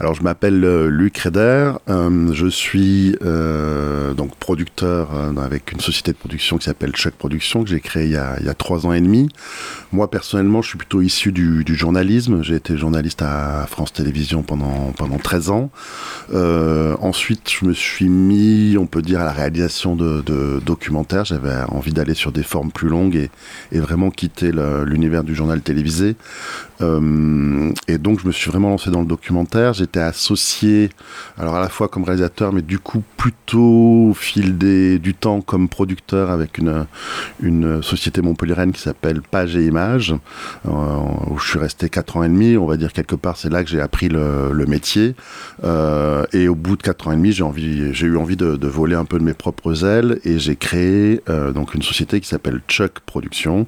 Alors je m'appelle euh, Luc Reder, euh, je suis euh, donc producteur avec une société de production qui s'appelle Chuck Production que j'ai créée il y, a, trois ans et demi. Moi personnellement je suis plutôt issu du, journalisme, j'ai été journaliste à France Télévisions pendant, pendant 13 ans. ensuite je me suis mis on peut dire à la réalisation de, de documentaires, j'avais envie d'aller sur des formes plus longues et, et vraiment quitter l'univers du journal télévisé. et donc je me suis vraiment lancé dans le documentaire j'étais associé, alors à la fois comme réalisateur, mais du coup plutôt au fil des, du temps comme producteur avec une, une société montpelliéraine qui s'appelle Page et Images, euh, où je suis resté 4 ans et demi. On va dire quelque part, c'est là que j'ai appris le, métier. Euh, et au bout de 4 ans et demi, j'ai envie, j'ai eu envie de, voler un peu de mes propres ailes et j'ai créé euh, donc une société qui s'appelle Chuck Production,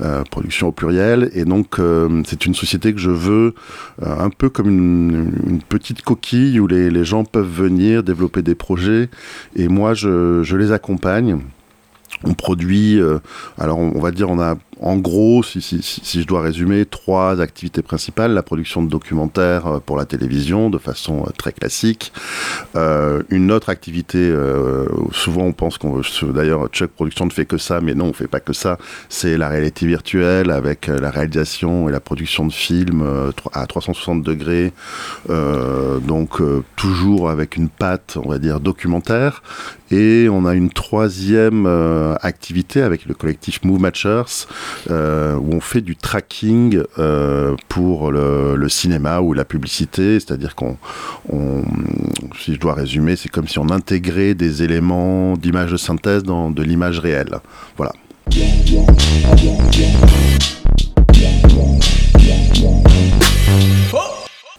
euh, production au pluriel. Et donc c'est une société que je veux un peu comme une une petite coquille où les, gens peuvent venir développer des projets et moi je, je les accompagne. On produit, euh, alors on, on, va dire, on a en gros, si, je dois résumer, trois activités principales. La production de documentaires euh, pour la télévision de façon euh, très classique. Euh, une autre activité, souvent on pense qu'on d'ailleurs Chuck Production ne fait que ça, mais non, on fait pas que ça. C'est la réalité virtuelle avec la réalisation et la production de films à 360 degrés. Donc toujours avec une patte, on va dire, documentaire. Et on a une troisième activité avec le collectif Move Matchers euh, où on fait du tracking euh, pour le, cinéma ou la publicité, c'est-à-dire qu'on, on, si je dois résumer, c'est comme si on intégrait des éléments d'image de synthèse dans de l'image réelle. Voilà.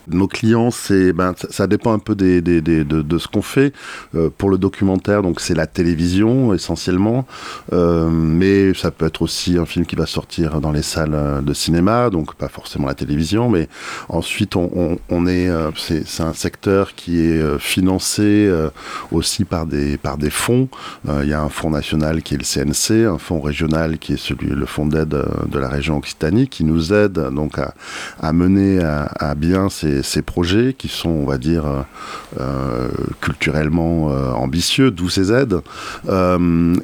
Nos clients, c'est ben, ça dépend un peu des, des, des de, ce qu'on fait. Euh, pour le documentaire, donc c'est la télévision essentiellement, euh, mais ça peut être aussi un film qui va sortir dans les salles de cinéma, donc pas forcément la télévision, mais ensuite on, on, on est, euh, c'est un secteur qui est euh, financé euh, aussi par des par des fonds. Euh, il y a un fonds national qui est le CNC, un fonds régional qui est celui le fonds d'aide de la région Occitanie, qui nous aide donc à, à mener à, à bien ces ces, projets qui sont, on va dire, euh, euh, culturellement euh, ambitieux, d'où ces aides.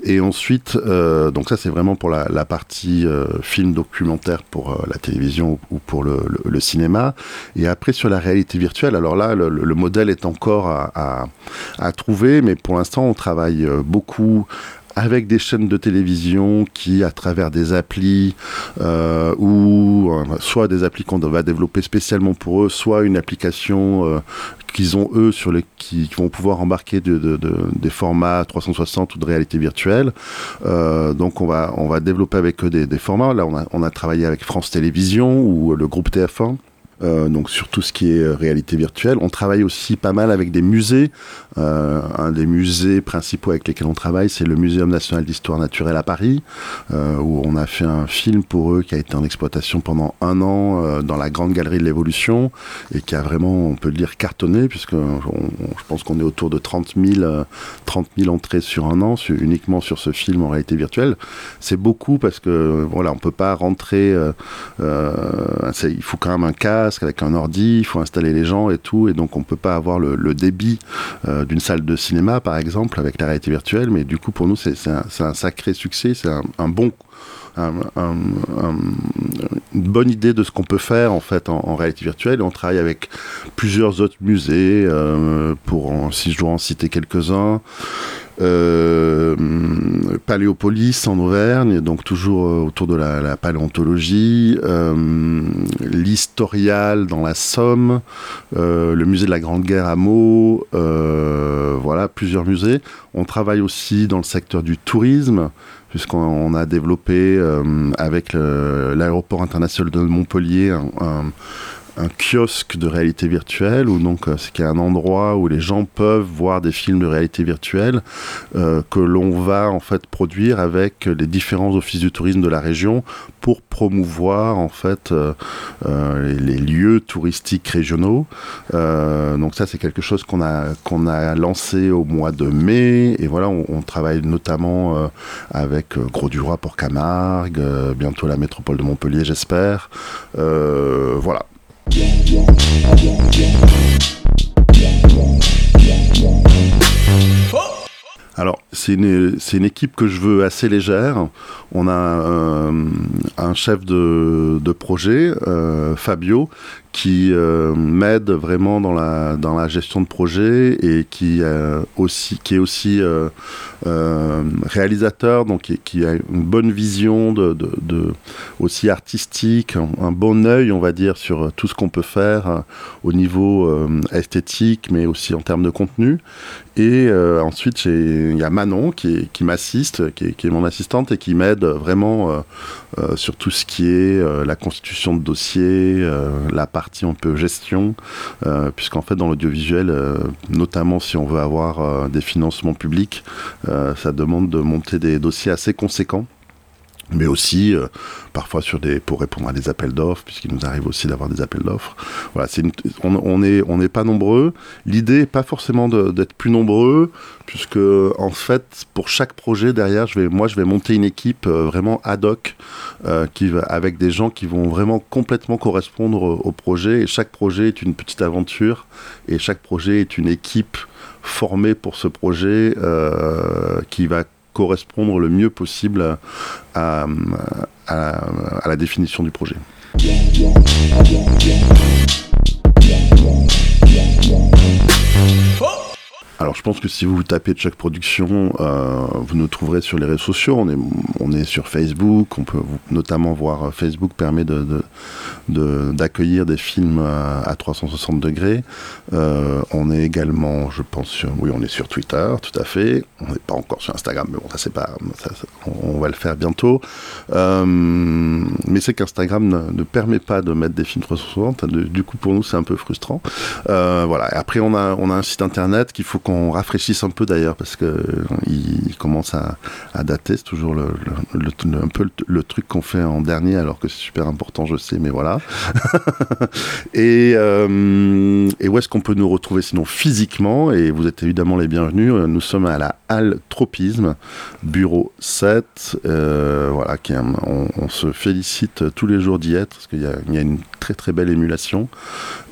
Et ensuite, donc ça c'est vraiment pour la, partie film documentaire pour la télévision ou pour le, cinéma. Et après sur la réalité virtuelle, alors là le, le modèle est encore à, à, à trouver, mais pour l'instant on travaille beaucoup avec des chaînes de télévision qui, à travers des applis euh, ou euh, soit des applis qu'on va développer spécialement pour eux, soit une application euh, qu'ils ont eux sur les qui, qui vont pouvoir embarquer de, de, de, des formats 360 ou de réalité virtuelle. Euh, donc on va on va développer avec eux des, des formats. Là on a on a travaillé avec France Télévisions ou le groupe TF1 euh, donc sur tout ce qui est euh, réalité virtuelle. On travaille aussi pas mal avec des musées. Euh, un des musées principaux avec lesquels on travaille, c'est le Muséum national d'histoire naturelle à Paris, où on a fait un film pour eux qui a été en exploitation pendant un an dans la grande galerie de l'évolution et qui a vraiment, on peut le dire, cartonné, puisque je pense qu'on est autour de 30 000, 30 000 entrées sur un an, uniquement sur ce film en réalité virtuelle. C'est beaucoup parce que voilà, on peut pas rentrer. il faut quand même un cas casque, avec un ordi, il faut installer les gens et tout, et donc on peut pas avoir le, débit euh, d'une salle de cinéma, par exemple, avec la réalité virtuelle, mais du coup, pour nous, c'est un, sacré succès, c'est un, bon un, un, un, une bonne idée de ce qu'on peut faire en fait en, réalité virtuelle. On travaille avec plusieurs autres musées, euh, pour en, si je dois en citer quelques-uns. Euh, Paléopolis en Auvergne, donc toujours euh, autour de la, paléontologie, euh, l'historial dans la Somme, le musée de la Grande Guerre à Meaux, voilà, plusieurs musées. On travaille aussi dans le secteur du tourisme, puisqu'on a développé avec l'aéroport international de Montpellier un un kiosque de réalité virtuelle, où donc c'est un endroit où les gens peuvent voir des films de réalité virtuelle que l'on va en fait produire avec les différents offices du tourisme de la région pour promouvoir en fait les, lieux touristiques régionaux. donc ça c'est quelque chose qu'on a qu'on a lancé au mois de mai et voilà on, travaille notamment avec Gros du Roi pour Camargue, bientôt la métropole de Montpellier j'espère. voilà. Oh! Alors, c'est une, une, équipe que je veux assez légère. On a euh, un chef de, de projet, euh, Fabio, qui euh, m'aide vraiment dans la, dans la gestion de projet et qui, aussi, qui est aussi réalisateur, donc qui, a une bonne vision de, de, aussi artistique, un, bon œil, on va dire, sur tout ce qu'on peut faire au niveau esthétique, mais aussi en termes de contenu. Et ensuite, il y a Manon qui, m'assiste, qui, est mon assistante et qui m'aide vraiment euh, euh, sur tout ce qui est euh, la constitution de dossiers, la partie un peu gestion, puisqu'en fait dans l'audiovisuel, notamment si on veut avoir des financements publics, ça demande de monter des dossiers assez conséquents mais aussi euh, parfois pour répondre à des appels d'offres puisqu'il nous arrive aussi d'avoir des appels d'offres. Voilà on, est on n'est pas nombreux. L'idée n'est pas forcément d'être plus nombreux puisque en fait pour chaque projet derrière je vais moi je vais monter une équipe euh, vraiment ad hoc euh, qui va avec des gens qui vont vraiment complètement correspondre au, projet. Et chaque projet est une petite aventure et chaque projet est une équipe formée pour ce projet qui va correspondre le mieux possible à, la définition du projet. Alors je pense que si vous tapez Chuck Production, euh, vous nous trouverez sur les réseaux sociaux. On est, on est sur Facebook. On peut notamment voir euh, Facebook permet de, d'accueillir des films à, 360 degrés. Euh, on est également, je pense, sur, oui, on est sur Twitter, tout à fait. On n'est pas encore sur Instagram, mais bon, ça c'est pas, on, va le faire bientôt. mais c'est qu'Instagram ne, permet pas de mettre des films 360. Du coup, pour nous, c'est un peu frustrant. voilà. après, on a, on a un site internet qu'il faut qu'on on rafraîchisse un peu d'ailleurs parce que euh, commence à, dater. C'est toujours le, un peu le, truc qu'on fait en dernier alors que c'est super important, je sais, mais voilà. et, euh, et, où est-ce qu'on peut nous retrouver sinon physiquement? Et vous êtes évidemment les bienvenus. Nous sommes à la Halle Tropisme, bureau 7. Euh, voilà, qui on, se félicite tous les jours d'y être parce qu'il y a, une très très belle émulation.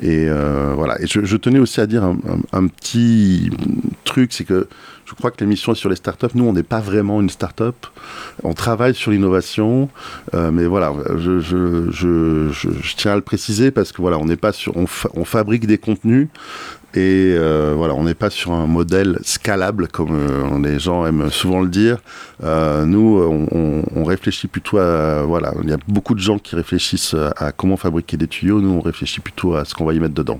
Et voilà. Et je, tenais aussi à dire un petit truc, c'est que je crois que l'émission est sur les startups. Nous, on n'est pas vraiment une startup. On travaille sur l'innovation, euh, mais voilà, je, tiens à le préciser parce que voilà, on n'est pas sur, on, fabrique des contenus. Et euh, voilà, on n'est pas sur un modèle scalable comme euh, les gens aiment souvent le dire. nous, on, réfléchit plutôt à voilà, il y a beaucoup de gens qui réfléchissent à comment fabriquer des tuyaux. Nous, on réfléchit plutôt à ce qu'on va y mettre dedans.